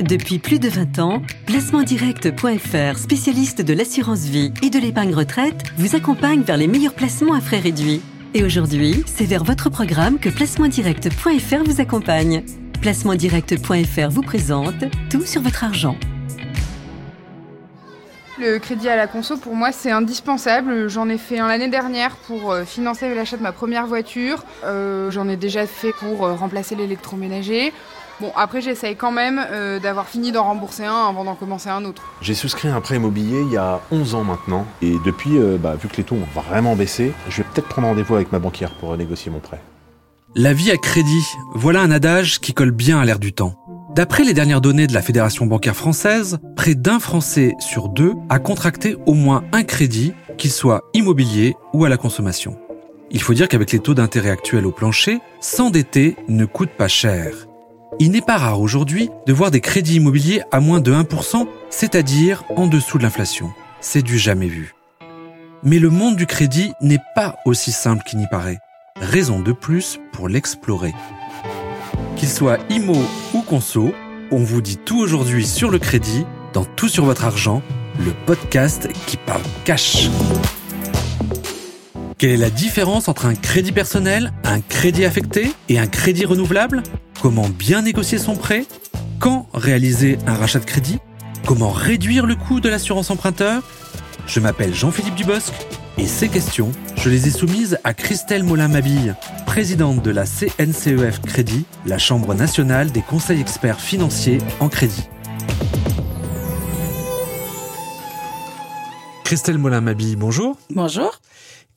Depuis plus de 20 ans, placementdirect.fr, spécialiste de l'assurance vie et de l'épargne retraite, vous accompagne vers les meilleurs placements à frais réduits. Et aujourd'hui, c'est vers votre programme que placementdirect.fr vous accompagne. Placementdirect.fr vous présente tout sur votre argent. Le crédit à la conso, pour moi, c'est indispensable. J'en ai fait un l'année dernière pour euh, financer l'achat de ma première voiture. Euh, J'en ai déjà fait pour euh, remplacer l'électroménager. Bon, après, j'essaye quand même euh, d'avoir fini d'en rembourser un avant d'en commencer un autre. J'ai souscrit un prêt immobilier il y a 11 ans maintenant. Et depuis, euh, bah, vu que les taux ont vraiment baissé, je vais peut-être prendre rendez-vous avec ma banquière pour négocier mon prêt. La vie à crédit, voilà un adage qui colle bien à l'air du temps. D'après les dernières données de la Fédération bancaire française, près d'un Français sur deux a contracté au moins un crédit, qu'il soit immobilier ou à la consommation. Il faut dire qu'avec les taux d'intérêt actuels au plancher, s'endetter ne coûte pas cher. Il n'est pas rare aujourd'hui de voir des crédits immobiliers à moins de 1%, c'est-à-dire en dessous de l'inflation. C'est du jamais vu. Mais le monde du crédit n'est pas aussi simple qu'il n'y paraît. Raison de plus pour l'explorer. Qu'il soit IMO ou conso, on vous dit tout aujourd'hui sur le crédit, dans Tout sur votre argent, le podcast qui parle cash. Quelle est la différence entre un crédit personnel, un crédit affecté et un crédit renouvelable? Comment bien négocier son prêt? Quand réaliser un rachat de crédit? Comment réduire le coût de l'assurance emprunteur? Je m'appelle Jean-Philippe Dubosc et ces questions, je les ai soumises à Christelle Molin-Mabille, présidente de la CNCEF Crédit, la Chambre nationale des conseils experts financiers en crédit. Christelle Molin-Mabille, bonjour. Bonjour.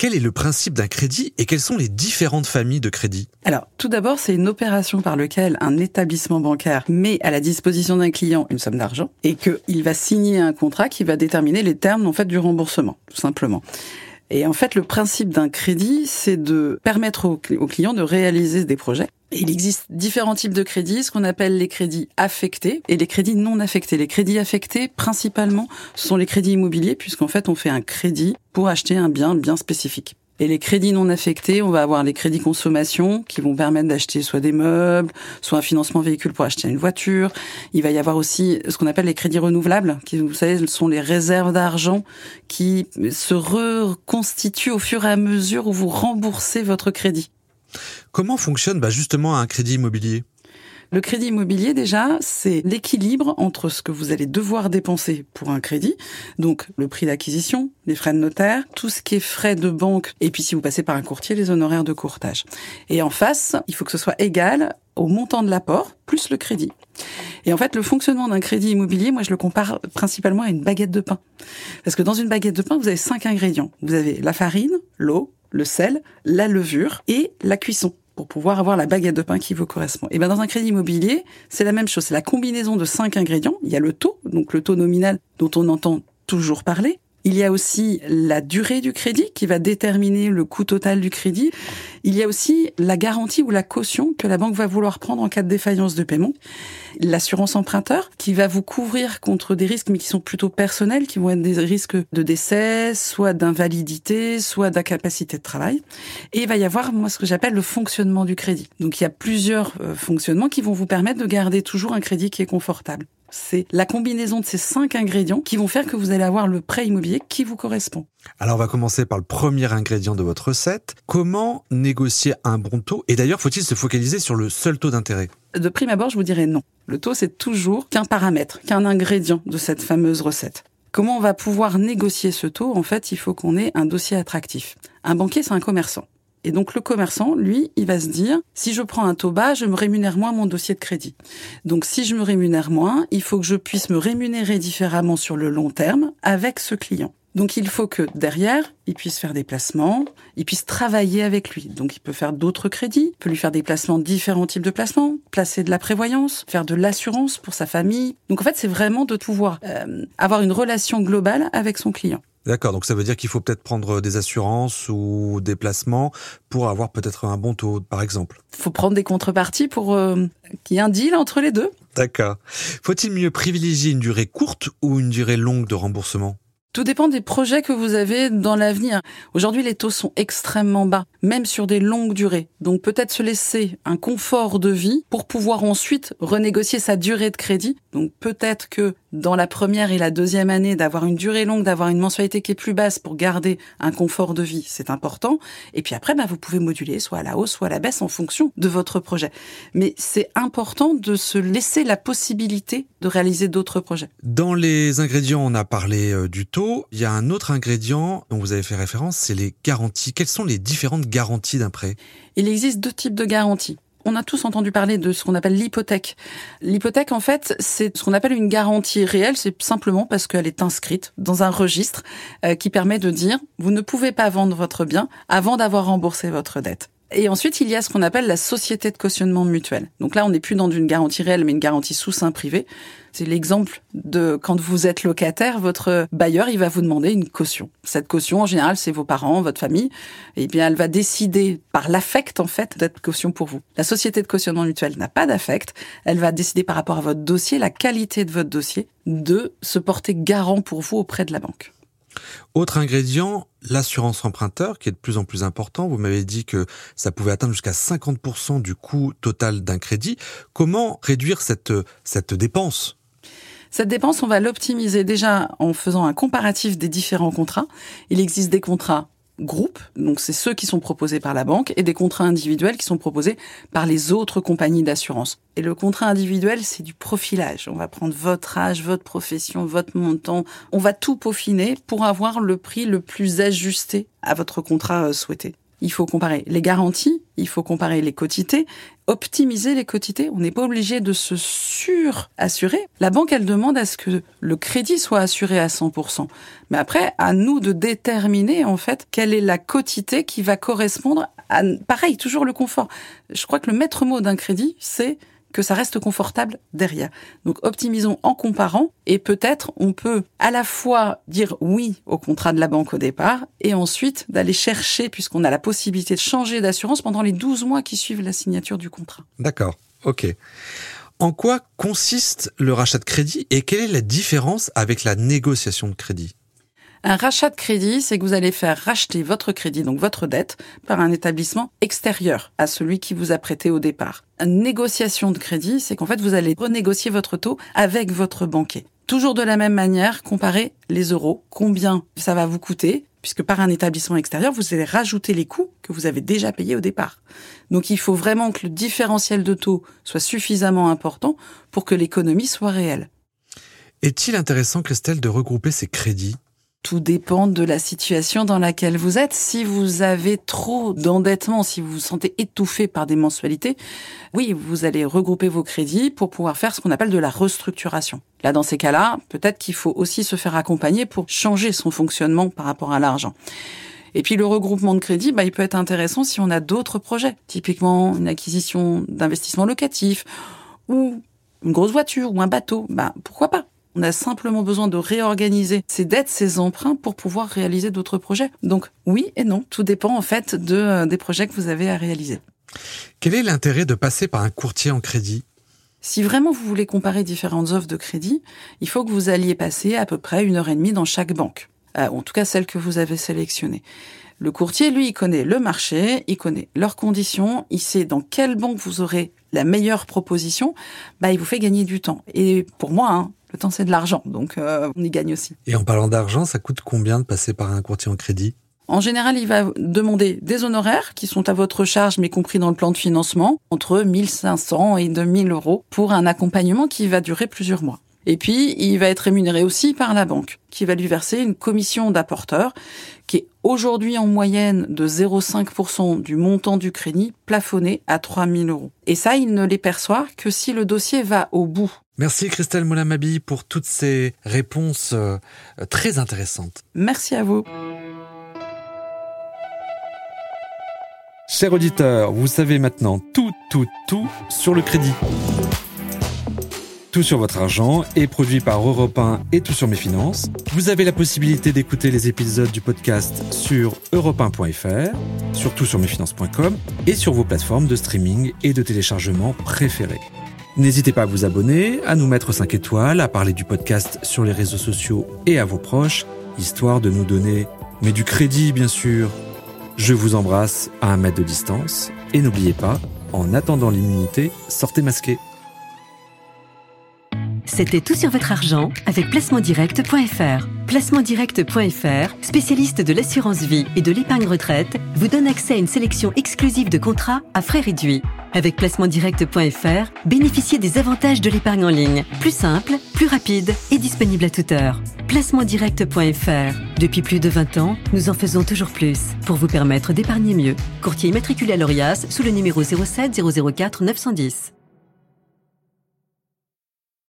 Quel est le principe d'un crédit et quelles sont les différentes familles de crédit? Alors, tout d'abord, c'est une opération par laquelle un établissement bancaire met à la disposition d'un client une somme d'argent et qu'il va signer un contrat qui va déterminer les termes en fait du remboursement, tout simplement. Et en fait, le principe d'un crédit, c'est de permettre au, au client de réaliser des projets. Et il existe différents types de crédits, ce qu'on appelle les crédits affectés et les crédits non affectés. Les crédits affectés, principalement, sont les crédits immobiliers, puisqu'en fait, on fait un crédit pour acheter un bien bien spécifique. Et les crédits non affectés, on va avoir les crédits consommation qui vont permettre d'acheter soit des meubles, soit un financement véhicule pour acheter une voiture. Il va y avoir aussi ce qu'on appelle les crédits renouvelables, qui, vous savez, sont les réserves d'argent qui se reconstituent au fur et à mesure où vous remboursez votre crédit. Comment fonctionne bah, justement un crédit immobilier? Le crédit immobilier, déjà, c'est l'équilibre entre ce que vous allez devoir dépenser pour un crédit, donc le prix d'acquisition, les frais de notaire, tout ce qui est frais de banque, et puis si vous passez par un courtier, les honoraires de courtage. Et en face, il faut que ce soit égal au montant de l'apport plus le crédit. Et en fait, le fonctionnement d'un crédit immobilier, moi, je le compare principalement à une baguette de pain. Parce que dans une baguette de pain, vous avez cinq ingrédients. Vous avez la farine, l'eau, le sel, la levure et la cuisson pour pouvoir avoir la baguette de pain qui vous correspond. Et ben dans un crédit immobilier, c'est la même chose, c'est la combinaison de cinq ingrédients. Il y a le taux, donc le taux nominal dont on entend toujours parler. Il y a aussi la durée du crédit qui va déterminer le coût total du crédit. Il y a aussi la garantie ou la caution que la banque va vouloir prendre en cas de défaillance de paiement. L'assurance emprunteur qui va vous couvrir contre des risques mais qui sont plutôt personnels, qui vont être des risques de décès, soit d'invalidité, soit d'incapacité de travail. Et il va y avoir moi ce que j'appelle le fonctionnement du crédit. Donc il y a plusieurs euh, fonctionnements qui vont vous permettre de garder toujours un crédit qui est confortable. C'est la combinaison de ces cinq ingrédients qui vont faire que vous allez avoir le prêt immobilier qui vous correspond. Alors on va commencer par le premier ingrédient de votre recette. Comment négocier un bon taux? Et d'ailleurs, faut-il se focaliser sur le seul taux d'intérêt? De prime abord, je vous dirais non. Le taux, c'est toujours qu'un paramètre, qu'un ingrédient de cette fameuse recette. Comment on va pouvoir négocier ce taux? En fait, il faut qu'on ait un dossier attractif. Un banquier, c'est un commerçant. Et donc le commerçant, lui, il va se dire, si je prends un taux bas, je me rémunère moins mon dossier de crédit. Donc si je me rémunère moins, il faut que je puisse me rémunérer différemment sur le long terme avec ce client. Donc il faut que derrière, il puisse faire des placements, il puisse travailler avec lui. Donc il peut faire d'autres crédits, peut lui faire des placements, différents types de placements, placer de la prévoyance, faire de l'assurance pour sa famille. Donc en fait, c'est vraiment de pouvoir euh, avoir une relation globale avec son client. D'accord, donc ça veut dire qu'il faut peut-être prendre des assurances ou des placements pour avoir peut-être un bon taux, par exemple. Il faut prendre des contreparties pour euh, qu'il y ait un deal entre les deux. D'accord. Faut-il mieux privilégier une durée courte ou une durée longue de remboursement? Tout dépend des projets que vous avez dans l'avenir. Aujourd'hui, les taux sont extrêmement bas. Même sur des longues durées. Donc peut-être se laisser un confort de vie pour pouvoir ensuite renégocier sa durée de crédit. Donc peut-être que dans la première et la deuxième année, d'avoir une durée longue, d'avoir une mensualité qui est plus basse pour garder un confort de vie, c'est important. Et puis après, bah, vous pouvez moduler soit à la hausse, soit à la baisse en fonction de votre projet. Mais c'est important de se laisser la possibilité de réaliser d'autres projets. Dans les ingrédients, on a parlé euh, du taux. Il y a un autre ingrédient dont vous avez fait référence, c'est les garanties. Quelles sont les différentes garanties d'un prêt Il existe deux types de garanties on a tous entendu parler de ce qu'on appelle l'hypothèque. L'hypothèque, en fait, c'est ce qu'on appelle une garantie réelle. C'est simplement parce qu'elle est inscrite dans un registre euh, qui permet de dire vous ne pouvez pas vendre votre bien avant d'avoir remboursé votre dette. Et ensuite, il y a ce qu'on appelle la société de cautionnement mutuel. Donc là, on n'est plus dans une garantie réelle, mais une garantie sous sein privé. C'est l'exemple de quand vous êtes locataire, votre bailleur, il va vous demander une caution. Cette caution, en général, c'est vos parents, votre famille. Et eh bien, elle va décider par l'affect, en fait, d'être caution pour vous. La société de cautionnement mutuel n'a pas d'affect. Elle va décider par rapport à votre dossier, la qualité de votre dossier, de se porter garant pour vous auprès de la banque. Autre ingrédient, l'assurance emprunteur, qui est de plus en plus important. Vous m'avez dit que ça pouvait atteindre jusqu'à 50% du coût total d'un crédit. Comment réduire cette, cette dépense? Cette dépense, on va l'optimiser déjà en faisant un comparatif des différents contrats. Il existe des contrats groupes, donc c'est ceux qui sont proposés par la banque, et des contrats individuels qui sont proposés par les autres compagnies d'assurance. Et le contrat individuel, c'est du profilage. On va prendre votre âge, votre profession, votre montant. On va tout peaufiner pour avoir le prix le plus ajusté à votre contrat euh, souhaité il faut comparer les garanties, il faut comparer les quotités, optimiser les quotités. On n'est pas obligé de se surassurer. La banque, elle demande à ce que le crédit soit assuré à 100%. Mais après, à nous de déterminer, en fait, quelle est la quotité qui va correspondre à, pareil, toujours le confort. Je crois que le maître mot d'un crédit, c'est que ça reste confortable derrière. Donc optimisons en comparant et peut-être on peut à la fois dire oui au contrat de la banque au départ et ensuite d'aller chercher, puisqu'on a la possibilité de changer d'assurance pendant les 12 mois qui suivent la signature du contrat. D'accord, ok. En quoi consiste le rachat de crédit et quelle est la différence avec la négociation de crédit? Un rachat de crédit, c'est que vous allez faire racheter votre crédit, donc votre dette, par un établissement extérieur à celui qui vous a prêté au départ. Une négociation de crédit, c'est qu'en fait, vous allez renégocier votre taux avec votre banquier. Toujours de la même manière, comparer les euros, combien ça va vous coûter, puisque par un établissement extérieur, vous allez rajouter les coûts que vous avez déjà payés au départ. Donc il faut vraiment que le différentiel de taux soit suffisamment important pour que l'économie soit réelle. Est-il intéressant, Christelle, de regrouper ces crédits? Tout dépend de la situation dans laquelle vous êtes. Si vous avez trop d'endettement, si vous vous sentez étouffé par des mensualités, oui, vous allez regrouper vos crédits pour pouvoir faire ce qu'on appelle de la restructuration. Là, dans ces cas-là, peut-être qu'il faut aussi se faire accompagner pour changer son fonctionnement par rapport à l'argent. Et puis le regroupement de crédits, bah, il peut être intéressant si on a d'autres projets, typiquement une acquisition d'investissement locatif ou une grosse voiture ou un bateau. Bah, pourquoi pas? On a simplement besoin de réorganiser ses dettes, ses emprunts pour pouvoir réaliser d'autres projets. Donc oui et non, tout dépend en fait de, euh, des projets que vous avez à réaliser. Quel est l'intérêt de passer par un courtier en crédit? Si vraiment vous voulez comparer différentes offres de crédit, il faut que vous alliez passer à peu près une heure et demie dans chaque banque, euh, en tout cas celle que vous avez sélectionnée. Le courtier, lui, il connaît le marché, il connaît leurs conditions, il sait dans quelle banque vous aurez la meilleure proposition, bah, il vous fait gagner du temps. Et pour moi, hein, le temps, c'est de l'argent, donc euh, on y gagne aussi. Et en parlant d'argent, ça coûte combien de passer par un courtier en crédit? En général, il va demander des honoraires qui sont à votre charge, mais compris dans le plan de financement, entre 1500 et 2000 euros pour un accompagnement qui va durer plusieurs mois. Et puis, il va être rémunéré aussi par la banque, qui va lui verser une commission d'apporteur, qui est aujourd'hui en moyenne de 0,5% du montant du crédit, plafonné à 3000 euros. Et ça, il ne les perçoit que si le dossier va au bout. Merci Christelle Moulamabi pour toutes ces réponses euh, très intéressantes. Merci à vous. Chers auditeurs, vous savez maintenant tout, tout, tout sur le crédit. Tout sur votre argent est produit par Europe 1 et Tout sur mes finances. Vous avez la possibilité d'écouter les épisodes du podcast sur europe1.fr, sur toutsurmesfinances.com et sur vos plateformes de streaming et de téléchargement préférées. N'hésitez pas à vous abonner, à nous mettre 5 étoiles, à parler du podcast sur les réseaux sociaux et à vos proches, histoire de nous donner, mais du crédit bien sûr. Je vous embrasse à un mètre de distance et n'oubliez pas, en attendant l'immunité, sortez masqué. C'était tout sur votre argent avec placementdirect.fr. Placementdirect.fr, spécialiste de l'assurance vie et de l'épargne retraite, vous donne accès à une sélection exclusive de contrats à frais réduits. Avec placementdirect.fr, bénéficiez des avantages de l'épargne en ligne, plus simple, plus rapide et disponible à toute heure. Placementdirect.fr. Depuis plus de 20 ans, nous en faisons toujours plus pour vous permettre d'épargner mieux. Courtier immatriculé à l'ORIAS sous le numéro 07 004 910.